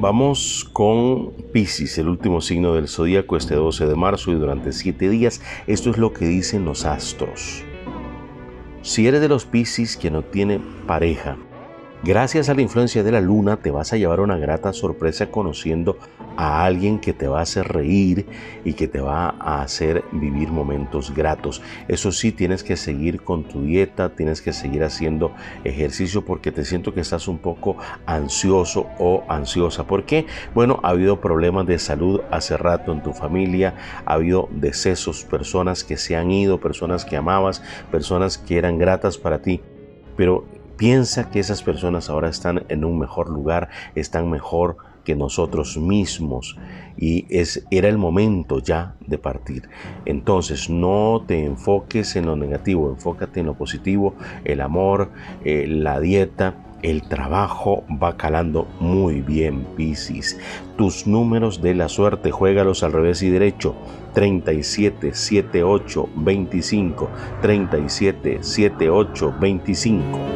Vamos con Pisces, el último signo del zodíaco, este 12 de marzo y durante siete días. Esto es lo que dicen los astros. Si eres de los Pisces que no tiene pareja, Gracias a la influencia de la luna te vas a llevar una grata sorpresa conociendo a alguien que te va a hacer reír y que te va a hacer vivir momentos gratos. Eso sí, tienes que seguir con tu dieta, tienes que seguir haciendo ejercicio porque te siento que estás un poco ansioso o ansiosa. ¿Por qué? Bueno, ha habido problemas de salud hace rato en tu familia, ha habido decesos, personas que se han ido, personas que amabas, personas que eran gratas para ti. Pero Piensa que esas personas ahora están en un mejor lugar, están mejor que nosotros mismos y es, era el momento ya de partir. Entonces no te enfoques en lo negativo, enfócate en lo positivo, el amor, eh, la dieta, el trabajo va calando muy bien, Piscis. Tus números de la suerte, juégalos al revés y derecho. 37, 7, 8, 25. 37, 7, 8, 25.